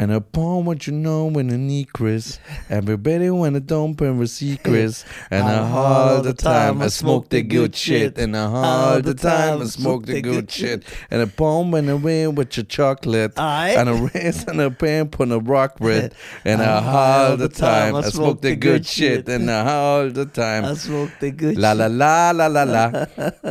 And upon what you know when I need Chris. Everybody wanna dump and Chris. And I all the time I smoke the good shit. And I all the time I smoke the good shit. And upon when I win with your chocolate. Aye. And a race and a pan on a rock bread. And I all the time I smoke the good shit. And I all the time. I smoke the good shit. La la la la la la.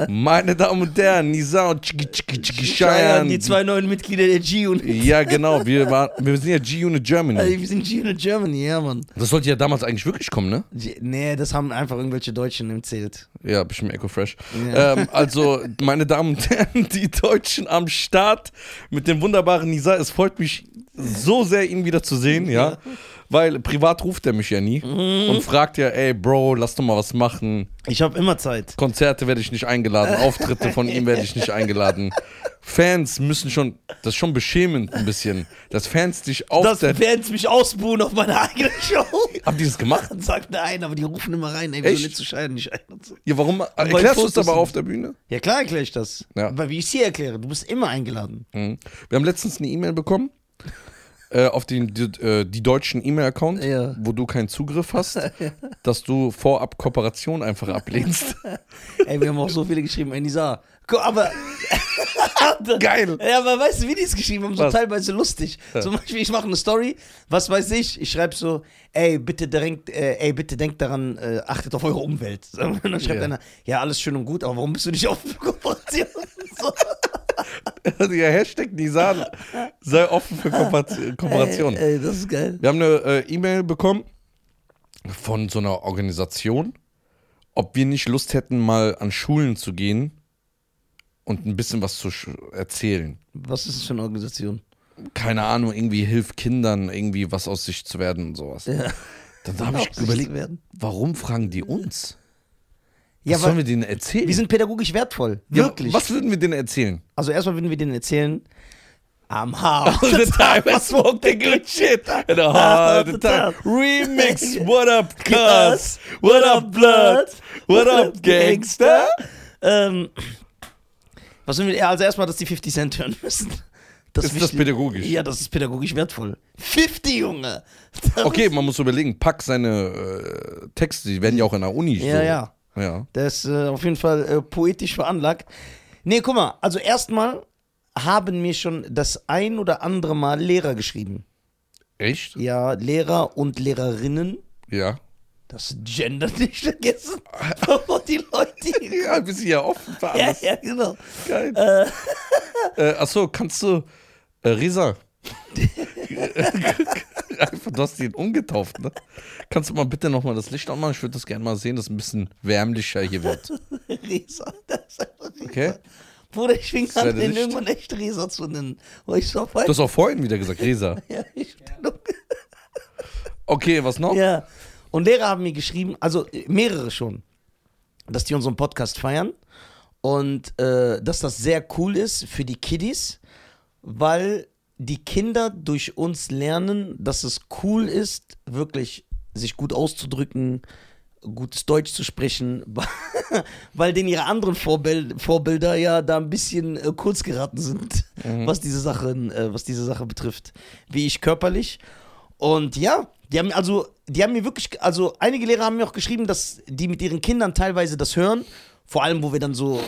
Meine Damen und Herren, Nisa und Chiki Chiki Chiki Cheyenne. Die zwei neuen Mitglieder der G-Unit. Ja, genau. Wir, war, wir sind ja G-Unit Germany. Also, wir sind G-Unit Germany, ja, Mann. Das sollte ja damals eigentlich wirklich kommen, ne? G- Nee, das haben einfach irgendwelche Deutschen erzählt. Ja, bestimmt Echo Fresh. Ja. Ähm, also, meine Damen und Herren, die Deutschen am Start mit dem wunderbaren Nisa. Es freut mich so sehr, ihn wieder zu sehen, ja. Weil privat ruft er mich ja nie Mhm. und fragt ja, ey, Bro, lass doch mal was machen. Ich habe immer Zeit. Konzerte werde ich nicht eingeladen, Auftritte von ihm werde ich nicht eingeladen. Fans müssen schon, das ist schon beschämend ein bisschen, dass Fans dich auf Das der. sie mich ausbuhen auf meiner eigenen Show. Habt ihr das gemacht? Sagt nein, aber die rufen immer rein, ey, wieso Echt? nicht zu scheiden, nicht ein und so. Ja, warum? Erklärst du es aber sind- auf der Bühne? Ja, klar erkläre ich das. Ja. Aber wie ich es hier erkläre, du bist immer eingeladen. Mhm. Wir haben letztens eine E-Mail bekommen äh, auf den die, äh, die deutschen E-Mail-Account, Ja. wo du keinen Zugriff hast, dass du vorab Kooperation einfach ablehnst. Ey, wir haben auch so viele geschrieben, ey, Nisa. Aber. Geil. Ja, aber weißt du, wie die es geschrieben haben? So Was? teilweise lustig. Zum Beispiel, ich mache eine Story, was weiß ich, ich schreibe so, ey, bitte denkt, äh, ey, bitte denkt daran, äh, achtet auf eure Umwelt. Und dann schreibt Ja. einer, ja, alles schön und gut, aber warum bist du nicht offen für Kooperation? So. ja, Hashtag Nisan, sei offen für Kooper- Kooperation. Ey, ey, das ist geil. Wir haben eine äh, E-Mail bekommen von so einer Organisation, ob wir nicht Lust hätten, mal an Schulen zu gehen und ein bisschen was zu erzählen. Was ist das für eine Organisation? Keine Ahnung, irgendwie hilft Kindern, irgendwie was aus sich zu werden und sowas. Ja. Dann habe ich überlegt, warum fragen die uns? Ja, was sollen wir denen erzählen? wir sind pädagogisch wertvoll. Ja, Wirklich. Was würden wir denen erzählen? Also erstmal würden wir denen erzählen, I'm hard. All the time I smoke the good shit. And all the time. Remix. What up, cuz? What up, blood? What up, gangster? Ähm, was sind wir, also erstmal, dass die 50 Cent hören müssen. Das Ist das pädagogisch? Ja, das ist pädagogisch wertvoll. 50, Junge! Das Okay, man muss überlegen, pack seine äh, Texte, die werden ja auch in der Uni Ja, so. ja. Ja. Der ist äh, auf jeden Fall äh, poetisch veranlagt. Nee, guck mal, also erstmal haben mir schon das ein oder andere Mal Lehrer geschrieben. Echt? Ja, Lehrer und Lehrerinnen. Ja. Das Gender nicht vergessen. Und die Leute. Ja, wir sind ja offen für Ja, alles. ja, genau. Geil. Äh, achso, kannst du. Äh, Risa. Einfach, du hast ihn umgetauft, ne? Kannst du mal bitte nochmal das Licht anmachen? Ich würde das gerne mal sehen, dass es ein bisschen wärmlicher hier wird. Resa. Das ist einfach Resa. Okay? Bruder, ich fing an, den irgendwann echt Resa zu nennen. So Du hast auch vorhin wieder gesagt, Risa. ja, ich, Okay, was noch? ja. Und Lehrer haben mir geschrieben, also äh, mehrere schon, dass die unseren Podcast feiern und äh, dass das sehr cool ist für die Kiddies, weil die Kinder durch uns lernen, dass es cool ist, wirklich sich gut auszudrücken, gutes Deutsch zu sprechen, weil denen ihre anderen Vorbild, Vorbilder ja da ein bisschen äh, kurz geraten sind, was diese Sachen, äh, was diese Sache betrifft, wie ich körperlich. Und ja, die haben also, die haben mir wirklich, also einige Lehrer haben mir auch geschrieben, dass die mit ihren Kindern teilweise das hören, vor allem, wo wir dann so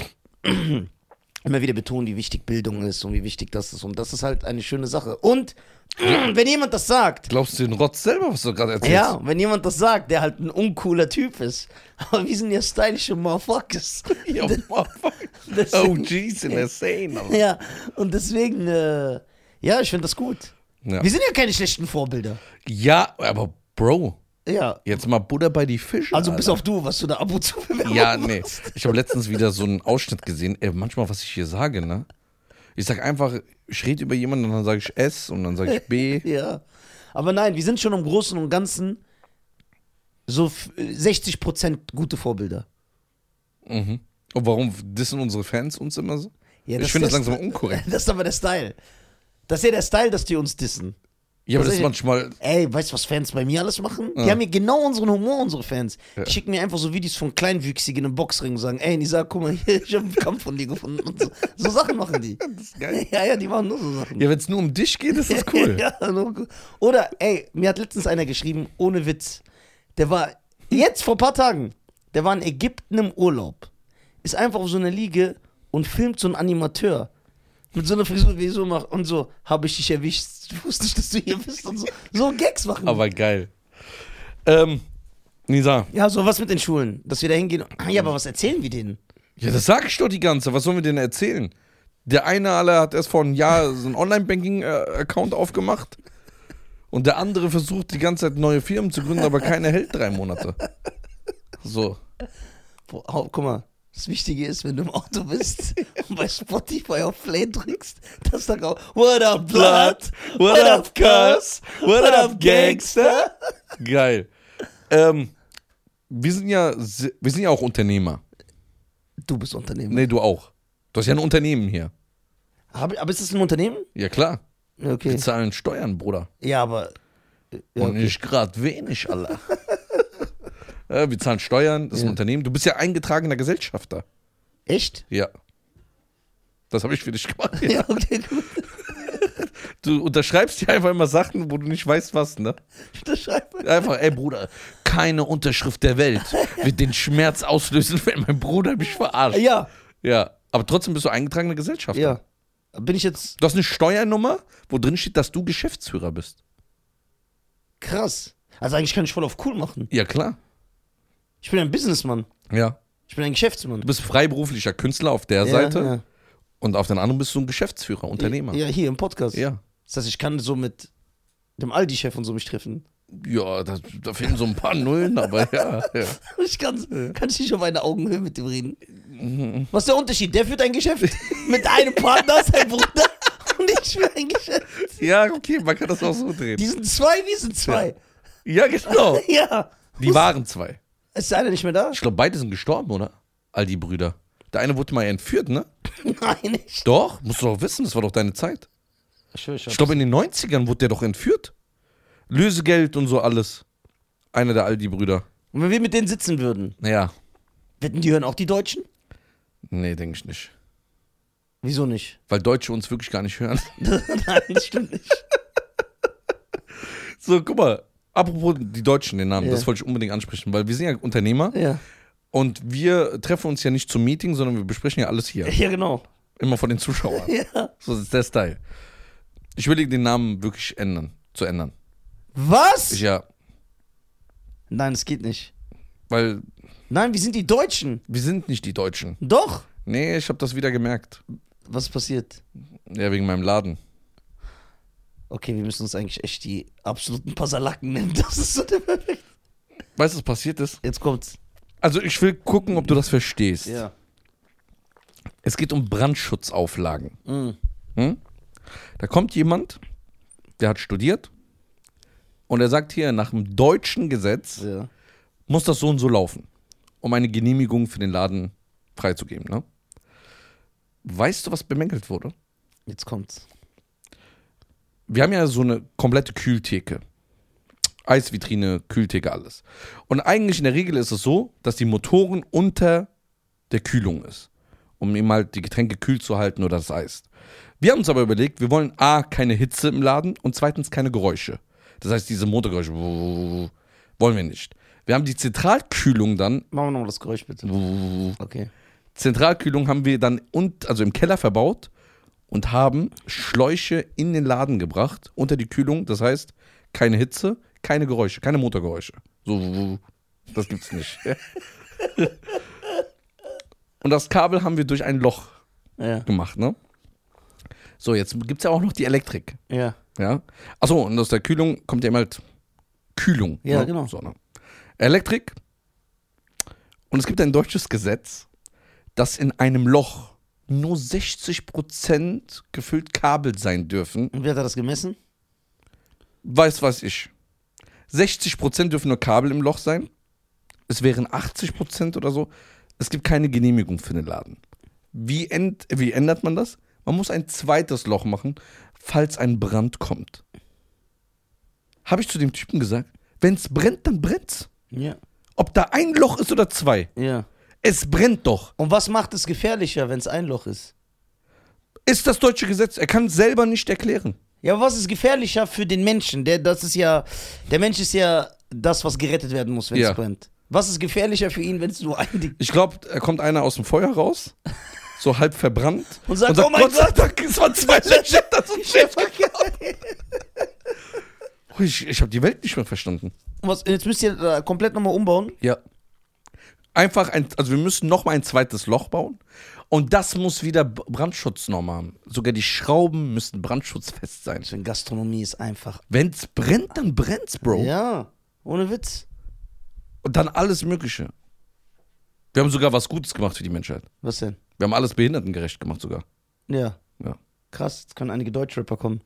immer wieder betonen, wie wichtig Bildung ist und wie wichtig das ist. Und das ist halt eine schöne Sache. Und wenn jemand das sagt, Glaubst du den Rotz selber, was du gerade erzählst? ja, wenn jemand das sagt, der halt ein uncooler Typ ist, aber wir sind ja stylische Motherfuckers. Ja, motherfucker. Deswegen- OGs in der Szene. Ja, und deswegen, äh, ja, ich finde das gut. Ja. Wir sind ja keine schlechten Vorbilder. ja, aber Bro, Ja. jetzt mal Butter bei die Fische. Also bis auf du, was du da ab und zu bewerben Ja, nee. Ich habe letztens wieder so einen Ausschnitt gesehen. Ey, manchmal, was ich hier sage, ne? Ich sag einfach, ich rede über jemanden und dann sage ich S und dann sage ich B. Ja. Aber nein, wir sind schon im Großen und Ganzen so f- 60% gute Vorbilder. Mhm. Und warum dissen unsere Fans uns immer so? Ja, ich finde das langsam unkorrekt. Das ist aber der Style. Das ist ja der Style, dass die uns dissen. Ja, aber das ist manchmal. Ey, weißt du, was Fans bei mir alles machen? Die Ja. haben mir genau unseren Humor, unsere Fans. Ja. Die schicken mir einfach so Videos von Kleinwüchsigen im Boxring und sagen, ey, Nisa, guck mal hier, ich hab einen Kampf von dir gefunden. Und so. so Sachen machen die. Das ist geil. Ja, ja, die machen nur so Sachen. Ja, wenn es nur um dich geht, ist das cool. ja, cool. Oder, ey, mir hat letztens einer geschrieben, ohne Witz. Der war jetzt vor ein paar Tagen, der war in Ägypten im Urlaub. Ist einfach auf so einer Liege und filmt so einen Animateur. Mit so einer Frisur, wie ich so mache. Und so, habe ich dich erwischt. Ich wusste nicht, dass du hier bist. Und so, so Gags machen. Aber geil. Ähm, Nisa, ja, so was mit den Schulen. Dass wir da hingehen. Ah, ja, aber was erzählen wir denen? ja, das sag ich doch die ganze. Was sollen wir denn erzählen? Der eine alle hat erst vor einem Jahr so einen Online-Banking-Account aufgemacht. Und der andere versucht die ganze Zeit neue Firmen zu gründen, aber keiner hält drei Monate. So. Boah, guck mal. Das Wichtige ist, wenn du im Auto bist und bei Spotify auf Play drückst, dass da auch What up, Blood? What up, Cuz? What up, Gangster? Geil. Ähm, wir sind ja, wir sind ja auch Unternehmer. Du bist Unternehmer. Nee, du auch. Du hast ja ein Unternehmen hier. Aber, aber ist das ein Unternehmen? Ja, klar. Okay. Wir zahlen Steuern, Bruder. Ja, aber. Ja, Und okay. nicht gerade wenig, Alter. ja, wir zahlen Steuern, das ist ein Ja. Unternehmen. Du bist ja eingetragener Gesellschafter. Echt? Ja. Das habe ich für dich gemacht. Ja, okay, gut. Du unterschreibst hier einfach immer Sachen, wo du nicht weißt, was, ne? Ich unterschreibe. Einfach, ey Bruder, keine Unterschrift der Welt wird den Schmerz auslösen, wenn mein Bruder mich verarscht. Ja, Ja, aber trotzdem bist du eingetragener Gesellschafter. ja. Bin ich jetzt Du hast eine Steuernummer, wo drin steht, dass du Geschäftsführer bist. krass. Also eigentlich kann ich voll auf cool machen. Ja, klar. Ich bin ein Businessmann. Ja. Ich bin ein Geschäftsmann. Du bist freiberuflicher Künstler auf der ja, Seite Ja. und auf der anderen bist du ein Geschäftsführer, Unternehmer. Ja, hier im Podcast. Ja. Das heißt, ich kann so mit dem Aldi-Chef und so mich treffen. Ja, da, da fehlen so ein paar Nullen, aber ja. ja. Ich kann, kann ich nicht auf eine Augenhöhe mit dem reden. Was ist der Unterschied? Der führt ein Geschäft mit einem Partner, sein Bruder, und ich für ein Geschäft. Ja, okay, man kann das auch so drehen. Die sind zwei, wir sind zwei. Ja, genau. Ja. Die waren zwei. Ist der eine nicht mehr da? Ich glaube, beide sind gestorben, oder? All die Brüder. Der eine wurde mal entführt, ne? Nein, nicht. Doch, musst du doch wissen, das war doch deine Zeit. Ich, ich, Ich glaube, in den 90ern wurde der doch entführt. Lösegeld und so alles. Einer der Aldi-Brüder. Und wenn wir mit denen sitzen würden, Naja, wetten, die hören auch die Deutschen? nee, denke ich nicht. Wieso nicht? Weil Deutsche uns wirklich gar nicht hören. Nein, das stimmt nicht. So, guck mal. Apropos die Deutschen, den Namen, Ja. das wollte ich unbedingt ansprechen, weil wir sind ja Unternehmer Ja. und wir treffen uns ja nicht zum Meeting, sondern wir besprechen ja alles hier. Ja, genau. Immer von den Zuschauern. Ja. So ist der Style. Ich will den Namen wirklich ändern, zu ändern. Was? Ja, Nein, das geht nicht. weil Nein, wir sind die Deutschen. wir sind nicht die Deutschen. Doch. Nee, ich habe das wieder gemerkt. Was passiert? Ja, wegen meinem Laden. Okay, wir müssen uns eigentlich echt die absoluten Pasalacken nennen. Das ist so der perfekt. Weißt du, was passiert ist? Jetzt kommt's. Also ich will gucken, ob du das verstehst. Ja. Es geht um Brandschutzauflagen. Mhm. Hm? Da kommt jemand, der hat studiert und er sagt hier, nach dem deutschen Gesetz Ja. muss das so und so laufen, um eine Genehmigung für den Laden freizugeben. Ne? Weißt du, was bemängelt wurde? Jetzt kommt's. Wir haben ja so eine komplette Kühltheke. Eisvitrine, Kühltheke, alles. Und eigentlich in der Regel ist es so, dass die Motoren unter der Kühlung ist, um eben halt die Getränke kühl zu halten oder das Eis. Wir haben uns aber überlegt, wir wollen A, keine Hitze im Laden und zweitens keine Geräusche. Das heißt, diese Motorgeräusche wollen wir nicht. Wir haben die Zentralkühlung dann, Machen wir nochmal das Geräusch bitte. Okay. Zentralkühlung haben wir dann und, also im Keller verbaut und haben Schläuche in den Laden gebracht unter die Kühlung. Das heißt, keine Hitze, keine Geräusche, keine Motorgeräusche. So, das gibt's nicht. und das Kabel haben wir durch ein Loch Ja. gemacht, ne? So, jetzt gibt's ja auch noch die Elektrik. Ja. Ja. Achso, und aus der Kühlung kommt ja immer halt Kühlung. Ja, ne? genau. So, ne? Elektrik. Und es gibt ein deutsches Gesetz, dass in einem Loch nur 60% gefüllt Kabel sein dürfen. Und wer hat das gemessen? Weiß, weiß ich. 60% dürfen nur Kabel im Loch sein. Es wären 80% oder so. Es gibt keine Genehmigung für den Laden. Wie, end, wie ändert man das? Man muss ein zweites Loch machen, falls ein Brand kommt. habe ich zu dem Typen gesagt, wenn es brennt, dann brennt's. Ja. Ob da ein Loch ist oder zwei. Ja. Es brennt doch. Und was macht es gefährlicher, wenn es ein Loch ist? Ist das deutsche Gesetz. Er kann es selber nicht erklären. Ja, aber was ist gefährlicher für den Menschen? Der, das ist ja, der Mensch ist ja das, was gerettet werden muss, wenn es Ja. brennt. Was ist gefährlicher für ihn, wenn es nur ein Ding Ich glaube, da kommt einer aus dem Feuer raus, so halb verbrannt. Und sagt, oh mein sei Dank, es waren zwei Löcher, das ist schief. Oh, Ich, ich habe die Welt nicht mehr verstanden. Was, jetzt müsst ihr äh, komplett nochmal umbauen. Ja. Einfach ein, also wir müssen noch mal ein zweites Loch bauen und das muss wieder Brandschutznorm haben. Sogar die Schrauben müssen brandschutzfest sein. Deswegen Gastronomie ist einfach. Wenn's brennt, dann brennt's, Bro. Ja, ohne Witz. Und dann alles Mögliche. Wir haben sogar was Gutes gemacht für die Menschheit. Was denn? Wir haben alles behindertengerecht gemacht sogar. Ja. Ja. Krass, jetzt können einige Deutschrapper kommen.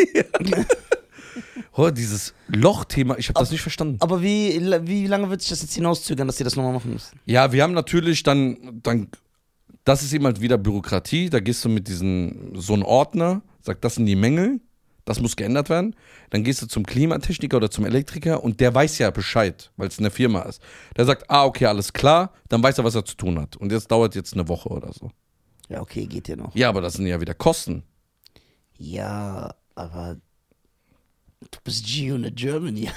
Oh, dieses Lochthema, ich habe das nicht verstanden. Aber wie, wie lange wird sich das jetzt hinauszögern, dass ihr das nochmal machen müsst? Ja, wir haben natürlich dann, dann, das ist eben halt wieder Bürokratie. Da gehst du mit diesem, so einem Ordner, sagt, das sind die Mängel, das muss geändert werden. Dann gehst du zum Klimatechniker oder zum Elektriker und der weiß ja Bescheid, weil es eine Firma ist. Der sagt, ah, okay, alles klar, dann weiß er, was er zu tun hat. Und jetzt dauert jetzt eine Woche oder so. Ja, okay, geht ja noch. Ja, aber das sind ja wieder Kosten. Ja, aber du bist G-Unit Germany.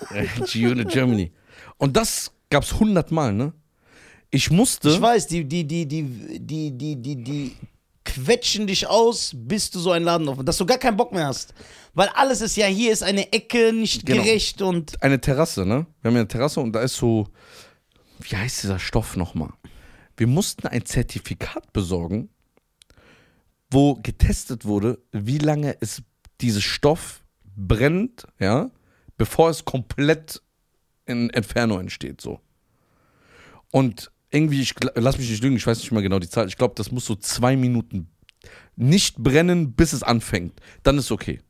G-Unit Germany. Und das gab's hundertmal, ne? Ich musste. Ich weiß, die, die, die, die, die, die, die, die quetschen dich aus, bis du so einen Laden aufmachst, dass du gar keinen Bock mehr hast. Weil alles ist ja, hier ist eine Ecke nicht Genau. gerecht und eine Terrasse, ne? Wir haben ja eine Terrasse und da ist so, wie heißt dieser Stoff nochmal? Wir mussten ein Zertifikat besorgen, wo getestet wurde, wie lange es dieses Stoff brennt, ja, bevor es komplett in Inferno entsteht, so. Und irgendwie, ich lass mich nicht lügen, ich weiß nicht mal genau die Zahl. Ich glaube, das muss so zwei Minuten nicht brennen, bis es anfängt. Dann ist okay.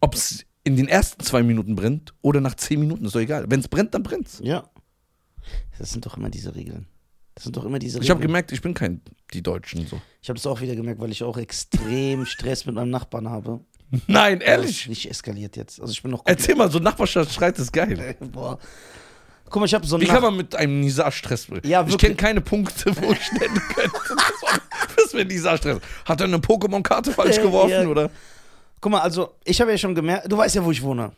Ob es in den ersten zwei Minuten brennt oder nach zehn Minuten, ist doch egal. Wenn es brennt, dann brennt's. ja. Das sind doch immer diese Regeln. Das sind doch immer diese Ich habe gemerkt, ich bin kein die Deutschen so. Ich habe es auch wieder gemerkt, weil ich auch extrem Stress mit meinem Nachbarn habe. Nein, ehrlich. nicht eskaliert jetzt. Also ich bin noch Erzähl mal, so Nachbarschaftsstreit ist geil. Boah. Guck mal, ich habe so Wie einen kann man mit einem Nizar Stress bringen? Ja, ich wirklich. kenne keine Punkte, wo ich nennen könnte. Das wäre Nizar Stress. Hat er eine Pokémon-Karte falsch Ja, geworfen, ja. oder? Guck mal, also ich habe ja schon gemerkt, du weißt ja, wo ich wohne.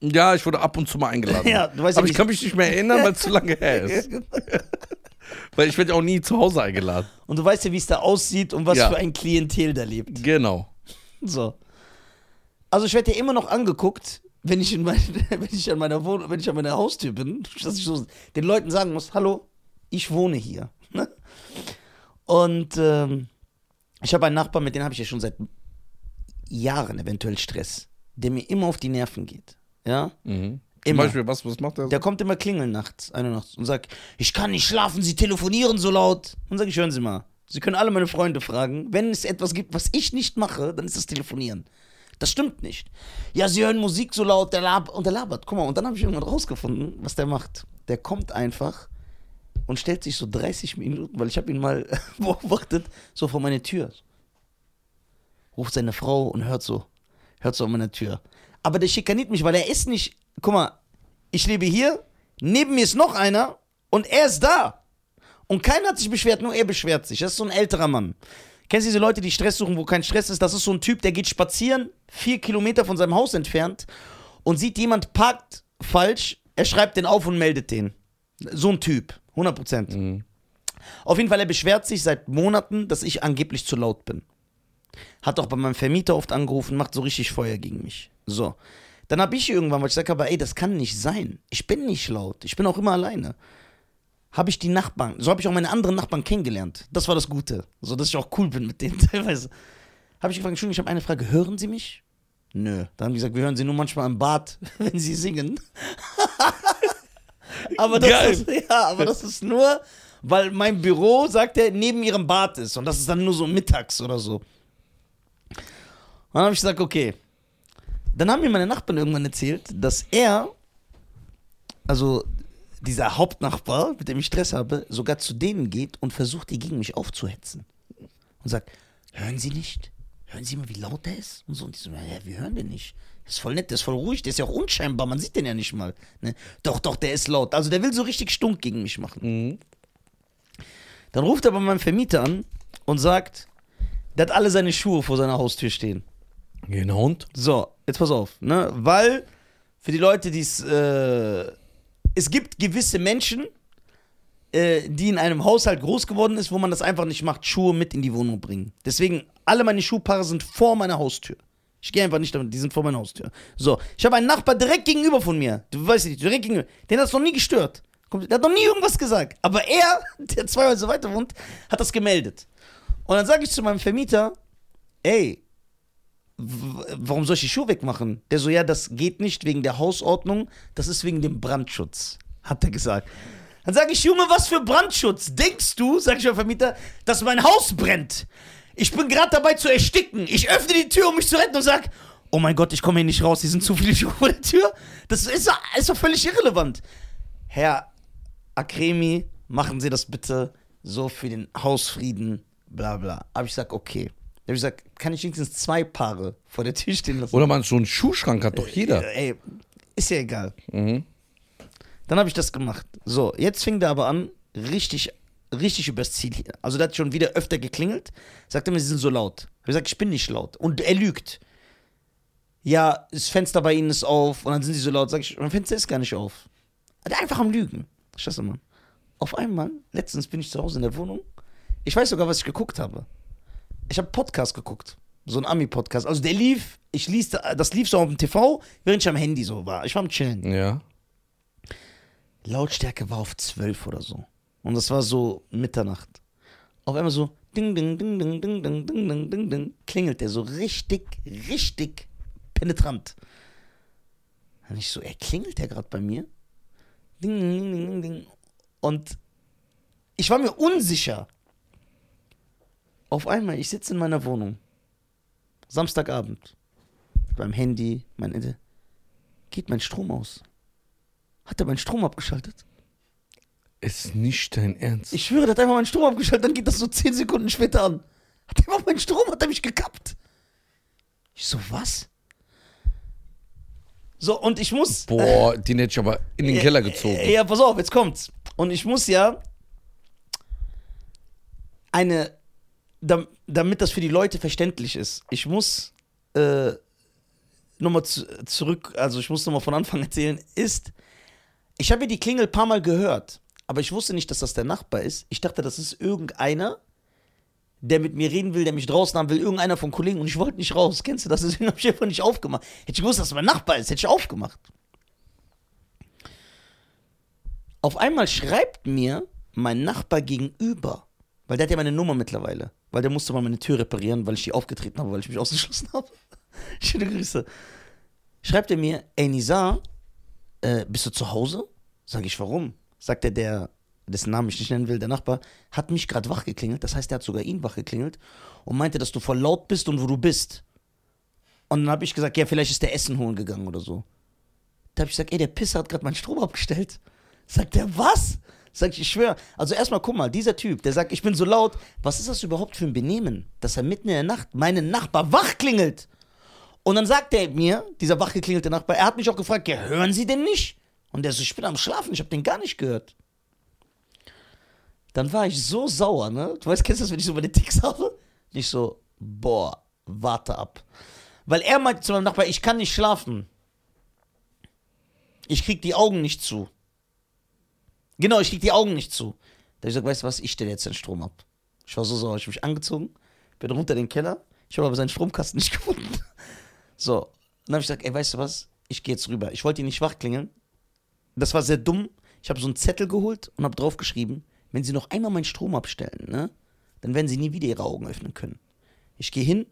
Ja, ich wurde ab und zu mal eingeladen. Ja, du weißt ja, Aber wie ich kann mich nicht mehr erinnern, weil es zu lange her ist. Weil ich werde ja auch nie zu Hause eingeladen. Und du weißt ja, wie es da aussieht und was Ja. für ein Klientel da lebt. Genau. So. Also ich werde ja immer noch angeguckt, wenn ich in mein, wenn ich an meiner Wohnung, wenn ich an meiner Haustür bin, dass ich so den Leuten sagen muss, hallo, ich wohne hier. Ne? Und ähm, ich habe einen Nachbarn, mit dem habe ich ja schon seit Jahren eventuell Stress, der mir immer auf die Nerven geht. Ja? Mhm. Zum Immer. Beispiel, was, was macht er? so? Der kommt immer klingeln nachts, eine Nacht, und sagt, ich kann nicht schlafen, Sie telefonieren so laut. Dann sage ich, hören Sie mal, Sie können alle meine Freunde fragen, wenn es etwas gibt, was ich nicht mache, dann ist das Telefonieren. Das stimmt nicht. Ja, Sie hören Musik so laut, der lab und der labert. Guck mal, und dann habe ich irgendwann rausgefunden, was der macht. Der kommt einfach und stellt sich so 30 Minuten, weil ich habe ihn mal beobachtet, so vor meine Tür. Ruft seine Frau und hört so, hört so an meiner Tür. Aber der schikaniert mich, weil er ist nicht, guck mal, ich lebe hier, neben mir ist noch einer und er ist da. Und keiner hat sich beschwert, nur er beschwert sich. Das ist so ein älterer Mann. Kennst du diese Leute, die Stress suchen, wo kein Stress ist? Das ist so ein Typ, der geht spazieren, vier Kilometer von seinem Haus entfernt und sieht, jemand parkt falsch, er schreibt den auf und meldet den. So ein Typ, 100 Prozent. Mhm. Auf jeden Fall, er beschwert sich seit Monaten, dass ich angeblich zu laut bin. Hat auch bei meinem Vermieter oft angerufen, macht so richtig Feuer gegen mich. So. Dann habe ich irgendwann, weil ich sage, aber ey, das kann nicht sein. Ich bin nicht laut. Ich bin auch immer alleine. Habe ich die Nachbarn, so habe ich auch meine anderen Nachbarn kennengelernt. Das war das Gute. So, dass ich auch cool bin mit denen teilweise. Habe ich gefragt, Entschuldigung, ich habe eine Frage. Hören Sie mich? Nö. Dann haben die gesagt, wir hören Sie nur manchmal im Bad, wenn Sie singen. aber, das Geil. Ist, ja, aber das ist nur, weil mein Büro, sagt er, neben Ihrem Bad ist. Und das ist dann nur so mittags oder so. Dann habe ich gesagt, okay. Dann haben mir meine Nachbarn irgendwann erzählt, dass er, also dieser Hauptnachbar, mit dem ich Stress habe, sogar zu denen geht und versucht, die gegen mich aufzuhetzen. Und sagt, hören Sie nicht? hören Sie mal, wie laut der ist? Und so. Und die so, ja, wir hören den nicht. Der ist voll nett, der ist voll ruhig, der ist ja auch unscheinbar, man sieht den ja nicht mal. Ne? Doch, doch, der ist laut. Also der will so richtig stunk gegen mich machen. Mhm. Dann ruft er bei meinem Vermieter an und sagt, der hat alle seine Schuhe vor seiner Haustür stehen. Genau und? So, jetzt pass auf, ne? Weil für die Leute, die es, äh, es gibt gewisse Menschen, äh, die in einem Haushalt groß geworden ist, wo man das einfach nicht macht, Schuhe mit in die Wohnung bringen. Deswegen, alle meine Schuhpaare sind vor meiner Haustür. Ich gehe einfach nicht damit, die sind vor meiner Haustür. So, ich habe einen Nachbar direkt gegenüber von mir. Du weißt nicht, direkt gegenüber. Den hat es noch nie gestört. Der hat noch nie irgendwas gesagt. Aber er, der zwei Häuser weiter wohnt, hat das gemeldet. Und dann sage ich zu meinem Vermieter, ey, warum soll ich die Schuhe wegmachen? Der so, ja, das geht nicht wegen der Hausordnung, das ist wegen dem Brandschutz, hat er gesagt. Dann sage ich, Junge, was für Brandschutz? Denkst du, sag ich meinem Vermieter, dass mein Haus brennt? Ich bin gerade dabei zu ersticken. Ich öffne die Tür, um mich zu retten und sag, oh mein Gott, ich komme hier nicht raus, hier sind zu viele Schuhe vor der Tür. Das ist, doch- ist völlig irrelevant. Herr Akremi, machen Sie das bitte so für den Hausfrieden, bla bla. Aber ich sag, okay. Da hab ich gesagt, kann ich wenigstens zwei Paare vor der Tür stehen lassen? Oder man, so einen Schuhschrank hat doch jeder. Äh, Ey, ist ja egal. Mhm. Dann habe ich das gemacht. So, jetzt fing der aber an, richtig, richtig übers Ziel hier. Also der hat schon wieder öfter geklingelt. Sagt er mir, sie sind so laut. Hab ich gesagt, ich bin nicht laut. Und er lügt. Ja, das Fenster bei ihnen ist auf und dann sind sie so laut. Sag ich, mein Fenster ist gar nicht auf. Der einfach am Lügen. Scheiße, Mann. Auf einmal, letztens bin ich zu Hause in der Wohnung. Ich weiß sogar, was ich geguckt habe. Ich habe Podcast geguckt. So ein Ami-Podcast. Also der lief, ich ließ, das lief so auf dem TV, während ich am Handy so war. Ich war am Chillen. Ja. Lautstärke war auf 12 oder so. Und das war so Mitternacht. Auf einmal so ding, ding, ding, ding, ding, ding, ding, ding, ding, ding, klingelt der so richtig, richtig penetrant. Und ich so, er klingelt der gerade bei mir? Ding, ding, ding, ding, ding. Und ich war mir unsicher. Auf einmal, ich sitze in meiner Wohnung. Samstagabend. Beim Handy, mein Ende. Geht mein Strom aus. Hat er meinen Strom abgeschaltet? Ist nicht dein Ernst. Ich schwöre, der hat einfach meinen Strom abgeschaltet, dann geht das so 10 Sekunden später an. Hat er einfach meinen Strom, hat er mich gekappt. Ich so, was? So, und ich muss. Boah, den hätte ich aber in den Keller gezogen. Äh, Ja, pass auf, jetzt kommt's. Und ich muss ja eine, damit das für die Leute verständlich ist, ich muss äh, nochmal zu, zurück, also ich muss nochmal von Anfang erzählen, ist, ich habe die Klingel ein paar Mal gehört, aber ich wusste nicht, dass das der Nachbar ist. Ich dachte, das ist irgendeiner, der mit mir reden will, der mich draußen haben will, irgendeiner von Kollegen und ich wollte nicht raus. Kennst du das? Deswegen habe ich einfach nicht aufgemacht. Hätte ich gewusst, dass es mein Nachbar ist, hätte ich aufgemacht. Auf einmal schreibt mir mein Nachbar gegenüber, weil der hat ja meine Nummer mittlerweile, weil der musste mal meine Tür reparieren, weil ich die aufgetreten habe, weil ich mich ausgeschlossen habe. Schöne Grüße. Schreibt er mir, ey Nisa, äh, bist du zu Hause? Sag ich, warum? Sagt er, der, dessen Namen ich nicht nennen will, der Nachbar, hat mich gerade wach geklingelt. Das heißt, er hat sogar ihn wach geklingelt und meinte, dass du voll laut bist und wo du bist. Und dann habe ich gesagt, ja, vielleicht ist der Essen holen gegangen oder so. Da habe ich gesagt, ey, der Pisser hat gerade meinen Strom abgestellt. Sagt er, was? Sag ich, ich schwöre. Also erstmal, guck mal, dieser Typ, der sagt, ich bin so laut. Was ist das überhaupt für ein Benehmen, dass er mitten in der Nacht meinen Nachbar wach klingelt? Und dann sagt er mir, dieser wachgeklingelte Nachbar, er hat mich auch gefragt, ja, hören Sie denn nicht? Und der so, ich bin am Schlafen, ich habe den gar nicht gehört. Dann war ich so sauer, ne? Du weißt, kennst du das, wenn ich so meine Ticks habe? Nicht so, boah, warte ab. Weil er meinte zu meinem Nachbar, ich kann nicht schlafen. Ich krieg die Augen nicht zu. Genau, ich krieg die Augen nicht zu. Da hab ich gesagt, weißt du was, ich stelle jetzt den Strom ab. Ich war so sauer, ich hab mich angezogen, bin runter in den Keller, ich habe aber seinen Stromkasten nicht gefunden. So, dann habe ich gesagt, ey, weißt du was, ich gehe jetzt rüber. Ich wollte ihn nicht wachklingeln. Das war sehr dumm. Ich habe so einen Zettel geholt und habe draufgeschrieben, wenn Sie noch einmal meinen Strom abstellen, ne, dann werden Sie nie wieder Ihre Augen öffnen können. Ich gehe hin,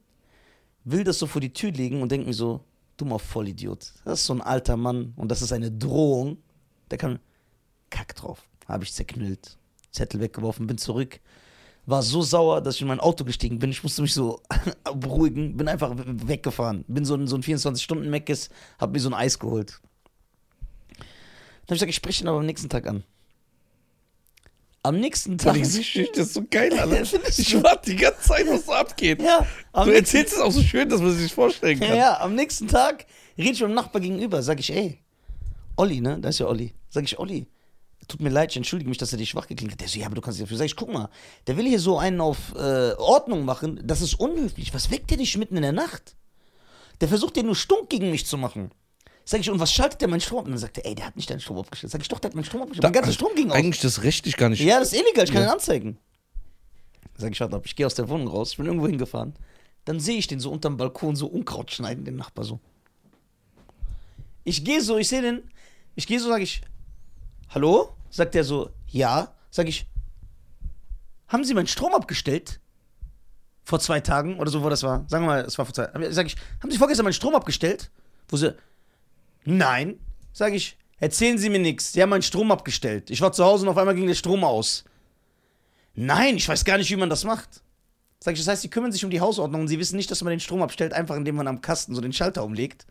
will das so vor die Tür legen und denke mir so, dummer Vollidiot. Das ist so ein alter Mann und das ist eine Drohung. Der kann, kack drauf. Habe ich zerknüllt. Zettel weggeworfen, bin zurück. War so sauer, dass ich in mein Auto gestiegen bin. Ich musste mich so beruhigen, bin einfach we- weggefahren. Bin so in so ein 24-Stunden-Meckes, hab mir so ein Eis geholt. Dann habe ich gesagt, ich spreche ihn aber am nächsten Tag an. Am nächsten Tag. die Geschichte ist so geil, Alter. Ich warte die ganze Zeit, was da abgeht. Ja, Du erzählst es auch so schön, dass man sich vorstellen ja, kann. ja, am nächsten Tag rede ich mit dem Nachbar gegenüber. Sag ich, ey, Olli, ne? Da ist ja Olli. Sag ich, Olli, tut mir leid, ich entschuldige mich, dass er dich schwach geklingt hat. Der so, ja, aber du kannst nicht dafür. Sag ich, guck mal, der will hier so einen auf äh, Ordnung machen. Das ist unhöflich. Was weckt der dich mitten in der Nacht? Der versucht dir nur stunk gegen mich zu machen. Sag ich, und was schaltet der meinen Strom ab? Und dann sagt er, ey, der hat nicht deinen Strom abgestellt. Sag ich, doch, der hat meinen Strom abgestellt. mein ganzer Strom ging aus. Eigentlich das rechtlich gar nicht. Ja, das ist illegal, ich kann Ja. ihn anzeigen. Sag ich, warte ab, ich gehe aus der Wohnung raus, ich bin irgendwo hingefahren. Dann sehe ich den so unterm Balkon so Unkraut schneiden, den Nachbar so. Ich gehe so, ich sehe den, ich gehe so, sag ich, hallo? Sagt der so, ja. Sag ich, haben Sie meinen Strom abgestellt? Vor zwei Tagen oder so, wo das war. Sagen wir mal, es war vor zwei Sag ich, haben Sie vorgestern meinen Strom abgestellt? Wo sie, nein. Sag ich, erzählen Sie mir nichts. Sie haben meinen Strom abgestellt. Ich war zu Hause und auf einmal ging der Strom aus. Nein, ich weiß gar nicht, wie man das macht. Sag ich, das heißt, Sie kümmern sich um die Hausordnung und Sie wissen nicht, dass man den Strom abstellt, einfach indem man am Kasten so den Schalter umlegt.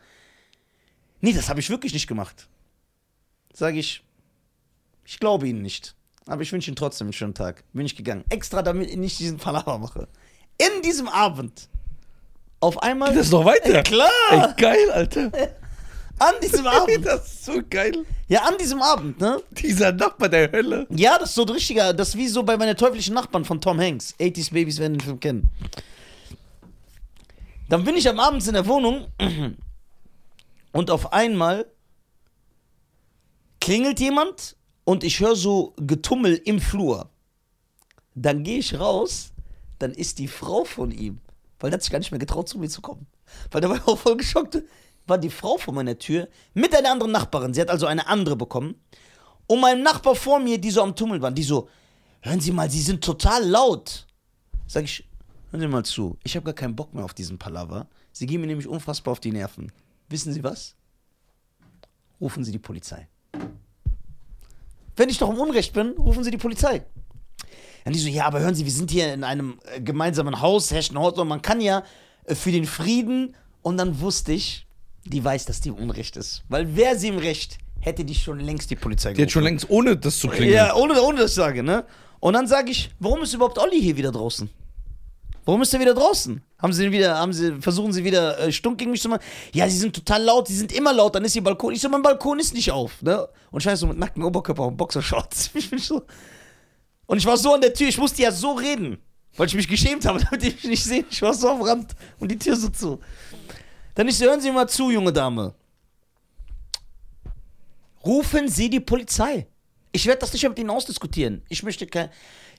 Nee, das habe ich wirklich nicht gemacht. Sag ich, ich glaube Ihnen nicht. Aber ich wünsche Ihnen trotzdem einen schönen Tag. Bin ich gegangen. Extra, damit ich nicht diesen Palaver mache. In diesem Abend. Auf einmal. Das ist noch weiter. Ey, klar! Ey, geil, Alter. An diesem Abend. Das ist so geil. Ja, an diesem Abend, ne? Dieser Nachbar der Hölle. Ja, das ist so ein richtiger, das ist wie so bei meine teuflischen Nachbarn von Tom Hanks. 80s Babies werden den Film kennen. Dann bin ich am Abend in der Wohnung und auf einmal klingelt jemand und ich höre so Getummel im Flur. Dann gehe ich raus, dann ist die Frau von ihm, weil der hat sich gar nicht mehr getraut, zu mir zu kommen. Weil der war auch voll geschockt. War die Frau vor meiner Tür mit einer anderen Nachbarin. Sie hat also eine andere bekommen. Und mein Nachbar vor mir, die so am Tummeln waren, die so, hören Sie mal, Sie sind total laut. Sag ich, hören Sie mal zu, ich habe gar keinen Bock mehr auf diesen Palaver. Sie gehen mir nämlich unfassbar auf die Nerven. Wissen Sie was? Rufen Sie die Polizei. Wenn ich doch im Unrecht bin, rufen Sie die Polizei. Dann die so, ja, aber hören Sie, wir sind hier in einem äh, gemeinsamen Haus, herrscht ein und man kann ja äh, für den Frieden. Und dann wusste ich, die weiß, dass die im Unrecht ist. Weil wäre sie im Recht, hätte die schon längst die Polizei Die hat schon längst, ohne das zu klingeln. ja, ohne, ohne dass ich sage, ne? Und dann sage ich, warum ist überhaupt Olli hier wieder draußen? Warum ist er wieder draußen? Haben sie wieder, haben sie, versuchen sie wieder äh, stunk gegen mich zu machen? Ja, sie sind total laut, sie sind immer laut, dann ist ihr Balkon. Ich so, mein Balkon ist nicht auf, ne? Und ich war so mit nacktem Oberkörper und Boxershorts. Ich bin so. Und ich war so an der Tür, ich musste ja so reden, weil ich mich geschämt habe, damit die mich nicht sehen. Ich war so am Rand und die Tür so zu. Dann ich so, hören Sie mal zu, junge Dame. Rufen Sie die Polizei. Ich werde das nicht mit Ihnen ausdiskutieren. Ich möchte kein.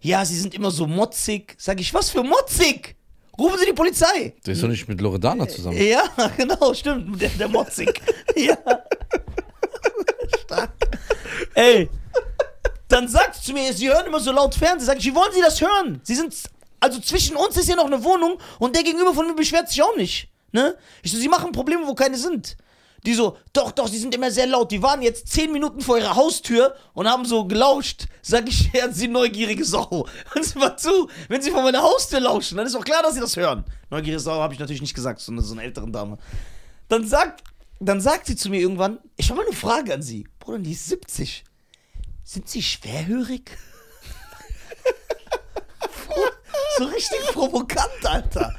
Ja, Sie sind immer so motzig. Sag ich, was für motzig? Rufen Sie die Polizei. Der ist doch nicht mit Loredana zusammen. Ja, genau, stimmt. Der, der motzig. ja. Stark. Ey. Dann sagt sie zu mir, Sie hören immer so laut Fernsehen. Sag ich, wie wollen Sie das hören? Sie sind. Also zwischen uns ist hier noch eine Wohnung und der gegenüber von mir beschwert sich auch nicht. Ne? Ich so, Sie machen Probleme, wo keine sind. Die so, doch, doch, sie sind immer sehr laut. Die waren jetzt zehn Minuten vor ihrer Haustür und haben so gelauscht. Sag ich, ja, Sie neugierige Sau. Hören Sie mal zu, wenn Sie vor meiner Haustür lauschen, dann ist doch klar, dass Sie das hören. Neugierige Sau habe ich natürlich nicht gesagt, sondern so eine ältere Dame. Dann sagt, dann sagt sie zu mir irgendwann, ich habe mal eine Frage an Sie. Bruder, die ist 70. Sind Sie schwerhörig? so richtig provokant, Alter.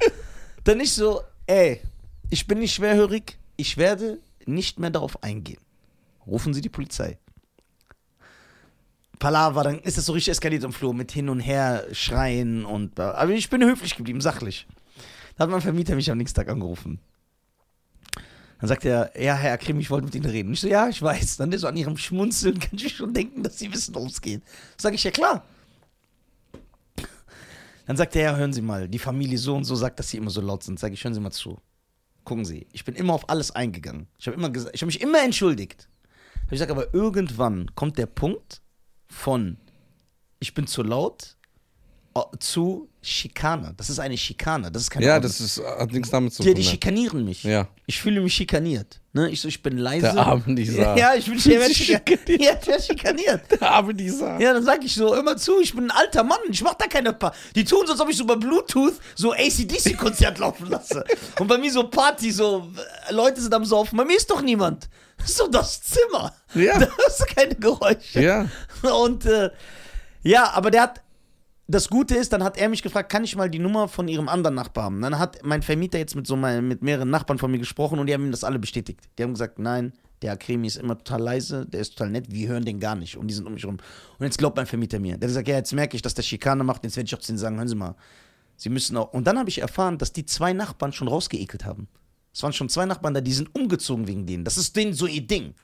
Dann ich so, ey, ich bin nicht schwerhörig, ich werde nicht mehr darauf eingehen. Rufen Sie die Polizei. Palaver, dann ist das so richtig eskaliert im Flur mit hin und her schreien und. Aber ich bin höflich geblieben, sachlich. Da hat mein Vermieter mich am nächsten Tag angerufen. Dann sagt er, ja, Herr Akrim, ich wollte mit Ihnen reden. Ich so, ja, ich weiß. Dann ist so an Ihrem Schmunzeln, kann ich schon denken, dass Sie wissen, worum es geht. Sag ich, ja klar. Dann sagt er, ja, hören Sie mal, die Familie so und so sagt, dass Sie immer so laut sind. Sag ich, hören Sie mal zu. Gucken Sie, ich bin immer auf alles eingegangen. Ich habe immer gesagt, ich habe mich immer entschuldigt. Ich gesagt, aber irgendwann kommt der Punkt von ich bin zu laut zu Schikane. Das ist eine Schikane. Das ist keine Ja, Ordnung. das ist, hat nichts damit zu tun. die ne? schikanieren mich. Ja. Ich fühle mich schikaniert. Ne? Ich so, ich bin leise. Der arme Nisa. Ja, ich bin ich Schikaniert. Ja, ich schikaniert. Aber dieser. Ja, dann sag ich so, immer zu, ich bin ein alter Mann, ich mach da keine pa Die tun so, als ob ich so bei Bluetooth so ACDC-Konzert laufen lasse. Und bei mir so Party, so, äh, Leute sind am Saufen. Bei mir ist doch niemand. Das ist doch das Zimmer. Ja. Da hast du keine Geräusche. Ja. Und äh, Ja, aber der hat. Das Gute ist, dann hat er mich gefragt, kann ich mal die Nummer von ihrem anderen Nachbar haben? Dann hat mein Vermieter jetzt mit so mein, mit mehreren Nachbarn von mir gesprochen und die haben ihm das alle bestätigt. Die haben gesagt, nein, der Akremi ist immer total leise, der ist total nett, wir hören den gar nicht und die sind um mich rum. Und jetzt glaubt mein Vermieter mir. Der hat gesagt, ja, jetzt merke ich, dass der Schikane macht, jetzt werde ich auch zu denen sagen, hören Sie mal, Sie müssen auch. Und dann habe ich erfahren, dass die zwei Nachbarn schon rausgeekelt haben. Es waren schon zwei Nachbarn da, die sind umgezogen wegen denen. Das ist denen so ihr Ding.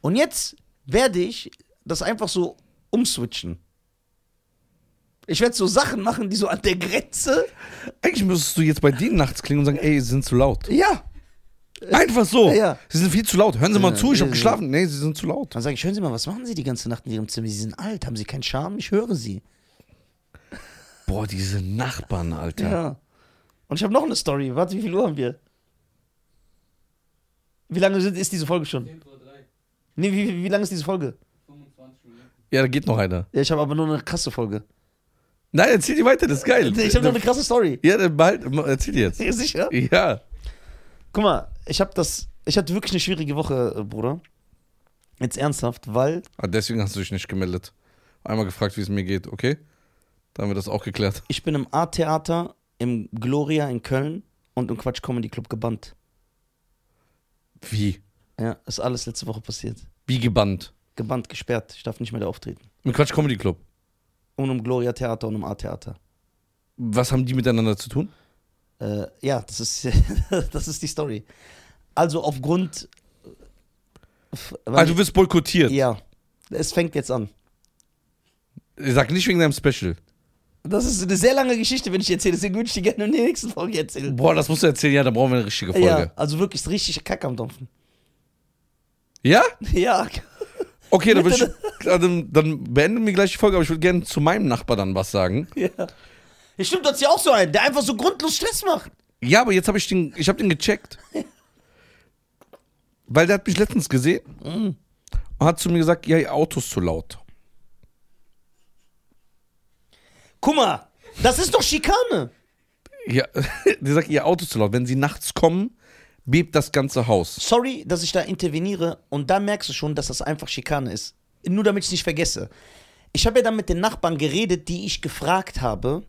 Und jetzt werde ich das einfach so umswitchen. Ich werde so Sachen machen, die so an der Grenze. Eigentlich müsstest du jetzt bei denen nachts klingen und sagen, ey, sie sind zu laut. Ja. Einfach so. Ja, ja. Sie sind viel zu laut. Hören Sie mal Ja, zu, ich habe geschlafen. Nee, sie sind zu laut. Dann sage ich, hören Sie mal, was machen Sie die ganze Nacht in Ihrem Zimmer? Sie sind alt, haben Sie keinen Charme? Ich höre Sie. Boah, diese Nachbarn, Alter. Ja. Und ich habe noch eine Story. Warte, wie viel Uhr haben wir? Wie lange sind, ist diese Folge schon? 10 vor 3, Nee, wie, wie, wie lange ist diese Folge? 25 Minuten. Ja, da geht noch einer. Ja, ich habe aber nur eine krasse Folge. Nein, erzähl die weiter, das ist geil. Ich habe noch eine krasse Story. Ja, dann behalt, erzähl die jetzt. Sicher? Ja. Guck mal, ich habe das. Ich hatte wirklich eine schwierige Woche, äh, Bruder. Jetzt ernsthaft, weil Ah, deswegen hast du dich nicht gemeldet. Einmal gefragt, wie es mir geht, okay? Dann haben wir das auch geklärt. ich bin im A-Theater, im Gloria in Köln und im Quatsch Comedy Club gebannt. Wie? Ja, ist alles letzte Woche passiert. Wie gebannt? Gebannt, gesperrt. Ich darf nicht mehr da auftreten. Mit Quatsch Comedy Club. Und im Gloria Theater und im A-Theater. Was haben die miteinander zu tun? Äh, ja, das ist, das ist die Story. Also aufgrund. Ah, du wirst boykottiert. ja, es fängt jetzt an. Sag nicht wegen deinem Special. Das ist eine sehr lange Geschichte, wenn ich die erzähle. Deswegen würde ich die gerne in der nächsten Folge erzählen. Boah, das musst du erzählen. Ja, dann brauchen wir eine richtige Folge. Ja, also wirklich richtig Kack am Dampfen. Ja? Ja, Okay, dann, ich, dann, dann beenden wir gleich die Folge, aber ich würde gerne zu meinem Nachbar dann was sagen. ja. Ja, stimmt, das ist ja auch so einen, der einfach so grundlos Stress macht. Ja, aber jetzt habe ich den, ich habe den gecheckt. Weil der hat mich letztens gesehen Mhm. und hat zu mir gesagt, ja, ihr Auto ist zu laut. Guck mal, das ist doch Schikane. Ja, der sagt, ihr Auto ist zu laut. Wenn sie nachts kommen, bebt das ganze Haus. Sorry, dass ich da interveniere und da merkst du schon, dass das einfach Schikane ist. Nur damit ich es nicht vergesse. Ich habe ja dann mit den Nachbarn geredet, die ich gefragt habe,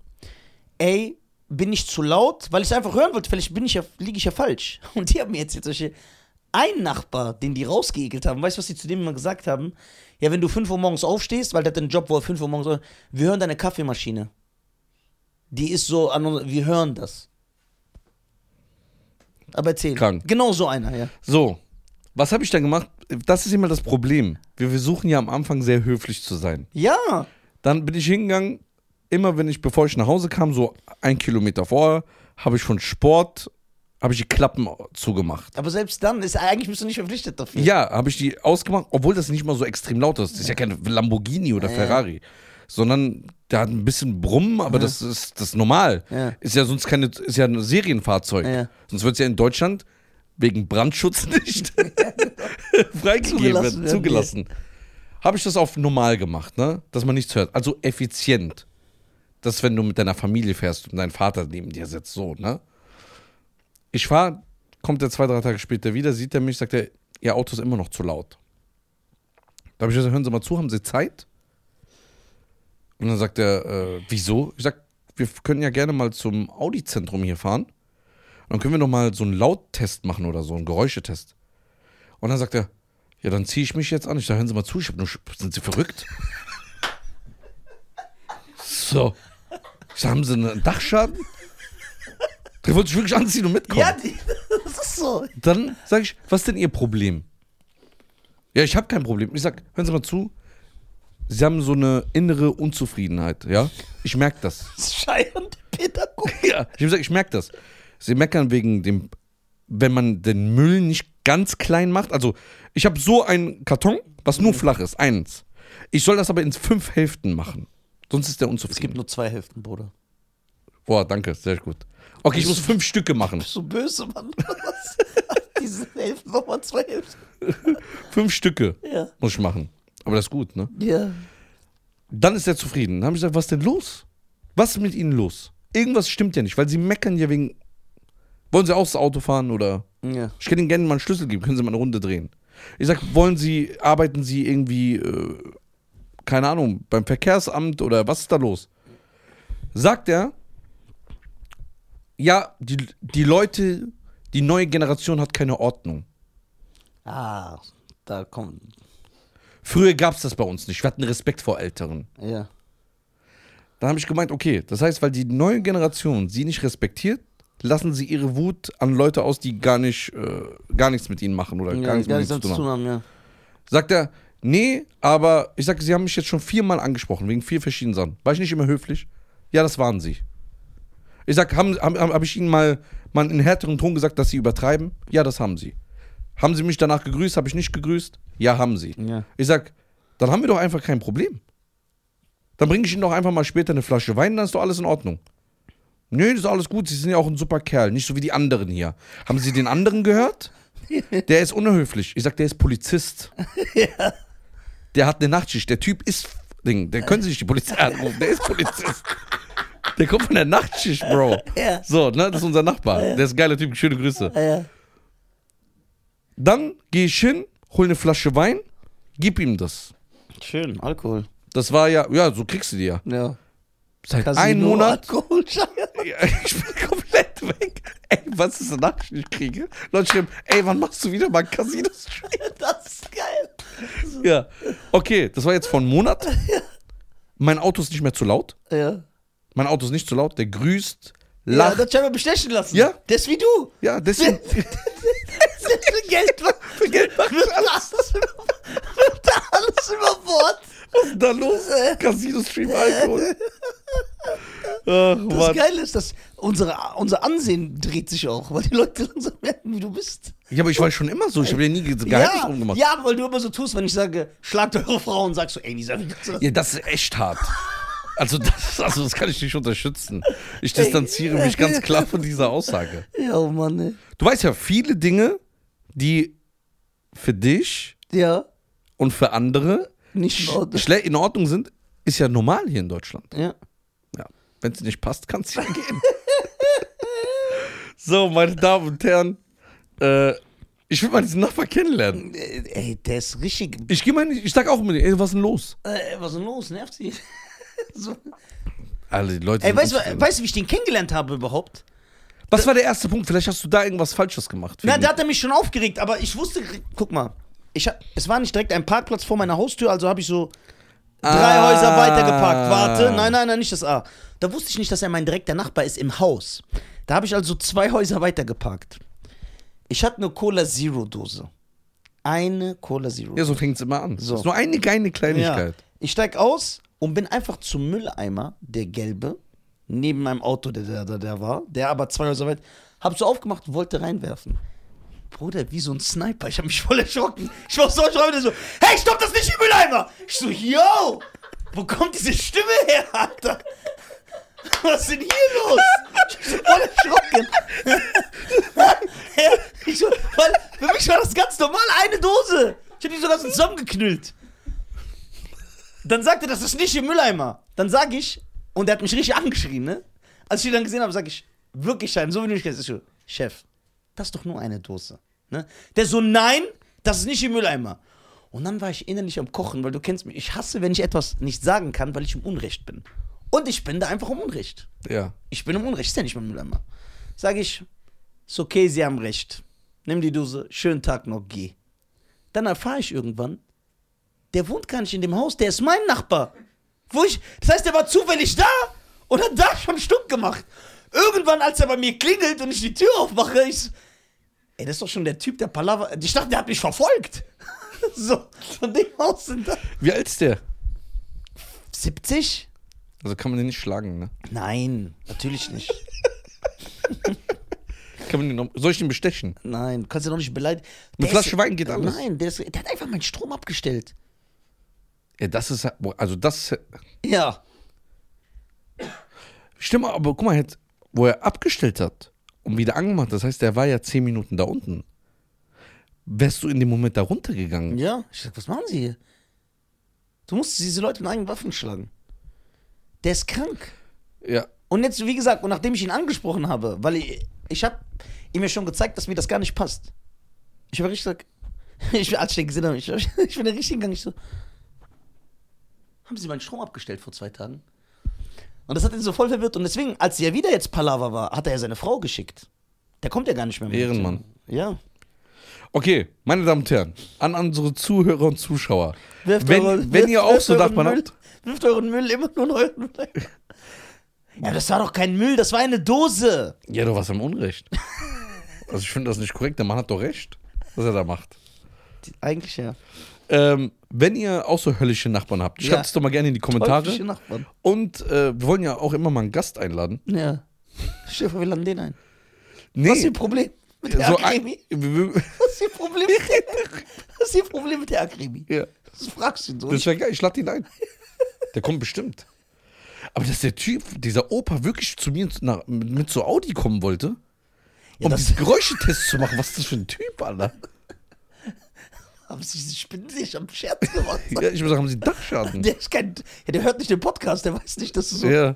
ey, bin ich zu laut? Weil ich es einfach hören wollte, vielleicht bin ich ja, liege ich ja falsch. Und die haben mir jetzt jetzt solche, ein Nachbar, den die rausgeekelt haben, weißt du, was die zu dem immer gesagt haben? Ja, wenn du 5 Uhr morgens aufstehst, weil der hat einen Job, wo er 5 Uhr morgens, wir hören deine Kaffeemaschine. Die ist so, wir hören das. Aber erzähl. Krank. Genau so einer, ja. So, was habe ich dann gemacht? Das ist immer das Problem. Wir versuchen ja am Anfang sehr höflich zu sein. Ja. Dann bin ich hingegangen, immer wenn ich, bevor ich nach Hause kam, so ein Kilometer vorher, habe ich von Sport, habe ich die Klappen zugemacht. Aber selbst dann ist eigentlich bist du nicht verpflichtet dafür. Ja, habe ich die ausgemacht, obwohl das nicht mal so extrem laut ist. Das ist ja kein Lamborghini oder. Ferrari, sondern der hat ein bisschen Brummen, aber das ist das ist normal. Ja. Ist ja sonst keine, ist ja ein Serienfahrzeug. Ja. Sonst wird es ja in Deutschland wegen Brandschutz nicht freigegeben, werden, zugelassen. Habe ich das auf normal gemacht, ne? Dass man nichts hört. Also effizient. Das, wenn du mit deiner Familie fährst und dein Vater neben dir sitzt, so, ne? Ich fahre, kommt er zwei, drei Tage später wieder, sieht er mich, sagt er, Ihr Auto ist immer noch zu laut. Da habe ich gesagt, hören Sie mal zu, haben Sie Zeit? Und dann sagt er, äh, wieso? Ich sag, wir können ja gerne mal zum Audi-Zentrum hier fahren. Und dann können wir noch mal so einen Lauttest machen oder so, einen Geräuschetest. Und dann sagt er, ja, dann ziehe ich mich jetzt an. Ich sage, hören Sie mal zu, ich hab nur, sind Sie verrückt? so. Ich sag, haben Sie einen Dachschaden? Der wollte sich wirklich anziehen und mitkommen. Ja, die, das ist so. Dann sage ich, was ist denn Ihr Problem? Ja, ich habe kein Problem. Ich sag, hören Sie mal zu. Sie haben so eine innere Unzufriedenheit, ja? Ich merke das. Scheiernde Pädagogik. Ja, ich ich merke das. Sie meckern wegen dem, wenn man den Müll nicht ganz klein macht. Also, ich habe so einen Karton, was nur flach ist, eins. Ich soll das aber in fünf Hälften machen. Sonst ist der Es gibt unzufrieden. nur zwei Hälften, Bruder. Boah, danke, sehr gut. Okay, ich muss fünf Stücke machen. So böse, Mann. Diese Hälften nochmal zwei Hälften. Fünf Stücke Ja. muss ich machen. Aber das ist gut, ne? Ja. Dann ist er zufrieden. Dann habe ich gesagt, was ist denn los? Was ist mit Ihnen los? Irgendwas stimmt ja nicht, weil Sie meckern ja wegen. Wollen Sie auch das Auto fahren oder? Ja. Ich kann Ihnen gerne mal einen Schlüssel geben, können Sie mal eine Runde drehen. Ich sag, wollen Sie, arbeiten Sie irgendwie, äh, keine Ahnung, beim Verkehrsamt oder was ist da los? Sagt er, ja, die, die Leute, die neue Generation hat keine Ordnung. Ah, da kommt. Früher gab es das bei uns nicht. Wir hatten Respekt vor Älteren. Ja. Dann habe ich gemeint, okay, das heißt, weil die neue Generation sie nicht respektiert, lassen sie ihre Wut an Leute aus, die gar nicht, äh, gar nichts mit ihnen machen oder ja gar nichts gar mit ihnen zu tun haben. ja. Sagt er, nee, aber ich sage, sie haben mich jetzt schon viermal angesprochen, wegen vier verschiedenen Sachen. War ich nicht immer höflich? Ja, das waren sie. Ich sag, haben, haben, habe ich ihnen mal, mal in härteren Ton gesagt, dass sie übertreiben? Ja, das haben sie. Haben sie mich danach gegrüßt? Habe ich nicht gegrüßt? Ja, haben sie. Ja. Ich sag, dann haben wir doch einfach kein Problem. Dann bringe ich ihnen doch einfach mal später eine Flasche Wein, dann ist doch alles in Ordnung. Nö, das ist alles gut, sie sind ja auch ein super Kerl, nicht so wie die anderen hier. Haben Sie den anderen gehört? Der ist unhöflich. Ich sag, der ist Polizist. Der hat eine Nachtschicht. Der Typ ist. Ding, der können Sie nicht die Polizei anrufen. Der ist Polizist. Der kommt von der Nachtschicht, Bro. Ja. So, ne, das ist unser Nachbar. Der ist ein geiler Typ. Schöne Grüße. Ja. Dann gehe ich hin, hol eine Flasche Wein, gib ihm das. Schön, Alkohol. Das war ja, ja, so kriegst du die ja. Ja. Seit Casino, einem Monat. Alkohol, Ja, ich bin komplett weg. Ey, was ist die ich kriege? Leute schreiben, ey, wann machst du wieder mal Casino-Stream? Das ist geil. Ja. Okay, das war jetzt vor einem Monat. Mein Auto ist nicht mehr zu laut. Ja. Mein Auto ist nicht zu laut. Der grüßt, Ja, lacht. das scheinbar bestechen lassen. Ja. Der ist wie du. Ja, deswegen. Für Geld, für Geld macht wirft alles, wirft alles über Bord. Was ist da los? Casino-Stream, Alkohol. Ach, Das Mann. Geile ist, dass unsere, unser Ansehen dreht sich auch, weil die Leute langsam merken, wie du bist. Ja, aber ich war schon immer so. Ich habe ja nie Ge- Geheimnis ja, drum gemacht. ja, weil du immer so tust, wenn ich sage, schlagt eure Frau und sagst so, ey, Lisa, wie das? Ja, das ist echt hart. Also das, also das kann ich nicht unterstützen. Ich distanziere mich ganz klar von dieser Aussage. Ja, oh Mann, ey. Du weißt ja, viele Dinge, die für dich Ja, und für andere nicht in Ordnung. in Ordnung sind, ist ja normal hier in Deutschland. Ja. Ja. Wenn es nicht passt, kann es ja gehen. so, meine Damen und Herren, äh, ich will mal diesen Nachbar kennenlernen. Äh, Ey, der ist richtig. Ich gehe mal, ich sag auch immer, ey, was ist denn los? Äh, was ist denn los? Nervt sie? so. Alle die Leute. Ey, du, weißt du, wie ich den kennengelernt habe überhaupt? Was war der erste Punkt? Vielleicht hast du da irgendwas Falsches gemacht. Na, da hat er mich schon aufgeregt, aber ich wusste, guck mal, ich, es war nicht direkt ein Parkplatz vor meiner Haustür, also habe ich so drei Ah. Häuser weitergeparkt. Warte, nein, nein, nein, nicht das A. Da wusste ich nicht, dass er mein direkter Nachbar ist im Haus. Da habe ich also zwei Häuser weitergeparkt. Ich hatte eine Cola Zero Dose. Eine Cola Zero. Ja, so fängt es immer an. So. Das ist nur eine kleine Kleinigkeit. Ich steig aus und bin einfach zum Mülleimer, der gelbe, neben meinem Auto, der der, der, war, der aber zwei Häuser weit, hab so aufgemacht und wollte reinwerfen. Bruder, wie so ein Sniper. Ich hab mich voll erschrocken. Ich war so erschrocken, der so, hey, stopp das nicht im Mülleimer! Ich so, yo! Wo kommt diese Stimme her, Alter? Was ist denn hier los? Ich so voll erschrocken. ich so, weil für mich war das ganz normal, eine Dose. Ich hab die sogar so zusammengeknüllt. Dann sagt er, das ist nicht im Mülleimer. Dann sag ich, und er hat mich richtig angeschrien, ne? Als ich ihn dann gesehen habe, sag ich, wirklich Schein, so wie du mich kennst. Ich so, Chef, das ist doch nur eine Dose. Ne? Der so, nein, das ist nicht im Mülleimer. Und dann war ich innerlich am Kochen, weil du kennst mich. Ich hasse, wenn ich etwas nicht sagen kann, weil ich im Unrecht bin. Und ich bin da einfach im Unrecht. Ja. Ich bin im Unrecht, ist ja nicht mein Mülleimer. Sag ich, ist okay, Sie haben recht. Nimm die Dose, schönen Tag noch, geh. Dann erfahre ich irgendwann, der wohnt gar nicht in dem Haus, der ist mein Nachbar. Wo ich, das heißt, der war zufällig da und hat da schon Stuck gemacht. Irgendwann, als er bei mir klingelt und ich die Tür aufmache, ich ey, das ist doch schon der Typ, der Palaver. Ich dachte, der hat mich verfolgt. so, von dem Haus sind da. Wie alt ist der? 70? Also kann man den nicht schlagen, ne? Nein, natürlich nicht. Kann man den noch, soll ich den bestechen? Nein, du kannst ja noch nicht beleidigen. Eine Flasche Wein geht alles. Nein, der, ist, der hat einfach meinen Strom abgestellt. Ja, das ist ja- also das Ja. stimmt, aber guck mal jetzt, wo er abgestellt hat und wieder angemacht, das heißt, der war ja zehn Minuten da unten. Wärst du in dem Moment da runtergegangen? Ja. Ich sag, was machen Sie hier? Du musst diese Leute mit eigenen Waffen schlagen. Der ist krank. Ja. Und jetzt, wie gesagt, und nachdem ich ihn angesprochen habe, weil ich, ich habe ihm ja schon gezeigt, dass mir das gar nicht passt. Ich habe richtig gesagt, ich, als ich den gesehen habe, ich, ich bin da richtig gegangen, ich so, haben sie meinen Strom abgestellt vor zwei Tagen. Und das hat ihn so voll verwirrt. Und deswegen, als er wieder jetzt Palaver war, hat er ja seine Frau geschickt. Der kommt ja gar nicht mehr mit. Ehrenmann. Ja. Okay, meine Damen und Herren, an unsere Zuhörer und Zuschauer. Wirft Wenn, eure- wenn wirft- ihr auch so Nachbarn Müll, habt, Wirft euren Müll immer nur in euren Müll. Ja, das war doch kein Müll, das war eine Dose. ja, du warst im Unrecht. Also ich finde das nicht korrekt, der Mann hat doch recht, was er da macht. Eigentlich ja. Ähm, wenn ihr auch so höllische Nachbarn habt, schreibt Ja. es doch mal gerne in die Kommentare. Teuflische Nachbarn. Und äh, wir wollen ja auch immer mal einen Gast einladen. Ja. Vor, wir laden den ein. Nee, Was ist ihr Problem mit der so Akrimi? Was ist ihr Problem mit der, was ist ihr Problem mit der Akrimi? ja, Das fragst du ihn so. das wäre geil, ich lade ihn ein. Der kommt bestimmt. Aber dass der Typ, dieser Opa, wirklich zu mir nach, mit, mit so Audi kommen wollte, Ja, um das- diesen Geräuschetest zu machen. Was ist das für ein Typ, Alter? Haben sie diese Spinnen sich am Scherz gemacht? Ja, ich muss sagen, haben sie Dachschaden? Der, ist kein, ja, der hört nicht den Podcast, der weiß nicht, dass du so. Ja.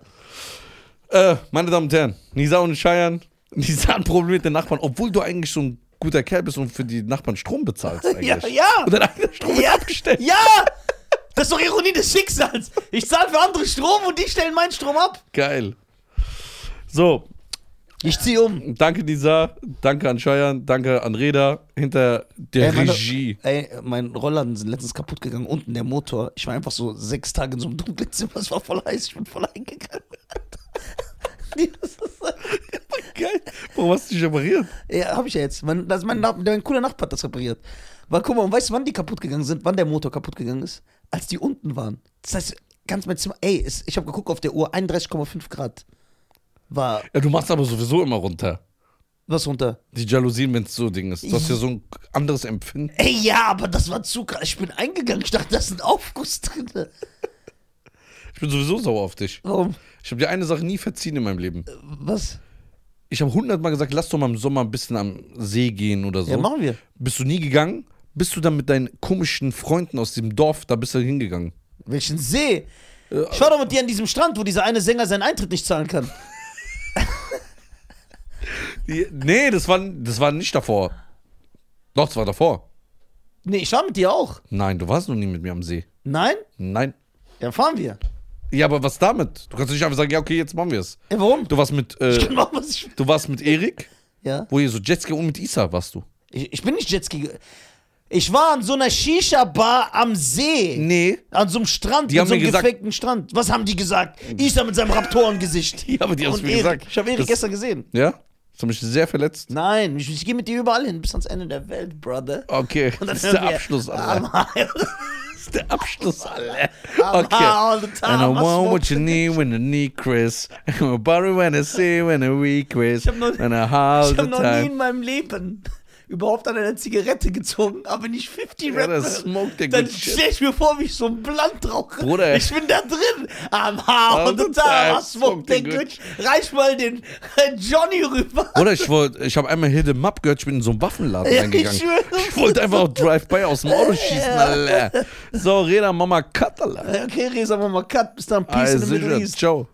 Äh, meine Damen und Herren, Nisa und Scheiern, Nisa hat ein Problem mit den Nachbarn, obwohl du eigentlich so ein guter Kerl bist und für die Nachbarn Strom bezahlst eigentlich. Ja, ja. Und dein eigener Strom Ja, abgestellt. ja! Das ist doch Ironie des Schicksals. Ich zahle für andere Strom und die stellen meinen Strom ab. Geil. So, Ich ziehe um. danke Nisa, danke an Scheiern, danke an Reda hinter der Ey, meine- Regie. Ey, mein Rollladen sind letztens kaputt gegangen, unten der Motor. Ich war einfach so sechs Tage in so einem dunklen Zimmer, es war voll heiß, ich bin voll eingegangen. Das ist- Geil. Warum hast du dich repariert? ja, hab ich ja jetzt. Mein, das mein, mein cooler Nachbar hat das repariert. Weil, guck mal, und weißt du, wann die kaputt gegangen sind? Wann der Motor kaputt gegangen ist? Als die unten waren. Das heißt, ganz mein Zimmer, ey, es, ich habe geguckt auf der Uhr, 31,5 Grad war Ja, du machst aber sowieso immer runter. was runter. Die Jalousien, wenn es so Ding ist. Du hast ja so ein anderes Empfinden. Ey, ja, aber das war zu krass. Ich bin eingegangen, ich dachte, da ist ein Aufguss drin. Ich bin sowieso sauer auf dich. Warum? Ich habe dir eine Sache nie verziehen in meinem Leben. Was? Ich habe hundertmal gesagt, lass doch mal im Sommer ein bisschen am See gehen oder so. Ja, machen wir. Bist du nie gegangen? Bist du dann mit deinen komischen Freunden aus dem Dorf, da bist du hingegangen? Welchen See? Ich war doch mit dir an diesem Strand, wo dieser eine Sänger seinen Eintritt nicht zahlen kann. Die- Nee, das war, das war nicht davor. Doch, das war davor. Nee, ich war mit dir auch. Nein, du warst noch nie mit mir am See. Nein? Nein. Ja, fahren wir. Ja, aber was damit? Du kannst nicht einfach sagen, ja, okay, jetzt machen wir es. Ja, warum? Du warst mit, Ich äh, kann machen, was ich will. du warst mit Erik, Ja? wo ihr so Jetski und mit Isa warst du. Ich, ich bin nicht Jetski. Ich war an so einer Shisha-Bar am See. Nee. An so einem Strand, Die an haben so einem mir gesagt- gefakten Strand. Was haben die gesagt? Isa mit seinem Raptorengesicht. Ja, aber die haben's Und mir Erik. gesagt. Ich habe Erik Das- gestern gesehen. Ja? Das hat mich sehr verletzt. Nein, ich, ich gehe mit dir überall hin, bis ans Ende der Welt, Brother. Okay, Und dann das ist der hören wir, Abschluss, Alter. I'm high, Das ist der Abschluss, Alter. I'm Okay. all the. And I I want smoke what you need when you need Chris. And my body when I see when I weak Chris. Ich hab noch- And I all Ich the habe noch nie time. in meinem Leben überhaupt an einer Zigarette gezogen, aber nicht 50 Ja, smoked der Dann good shit. stell ich mir vor, wie ich so ein Blunt rauche. Bruder. Ich bin da drin. All the time. I smoke the good. Reich mal den äh, Johnny rüber. Oder ich wollte, ich habe einmal Hit 'em Up gehört, ich bin in so einen Waffenladen Ja, reingegangen. ich. Ich wollte einfach auch Drive-By aus dem Auto schießen, Alter. So, Reda, Mama, cut, Alter. Okay, Resa, mach mal Cut. Bis dann. Peace in the Middle. East. Ciao.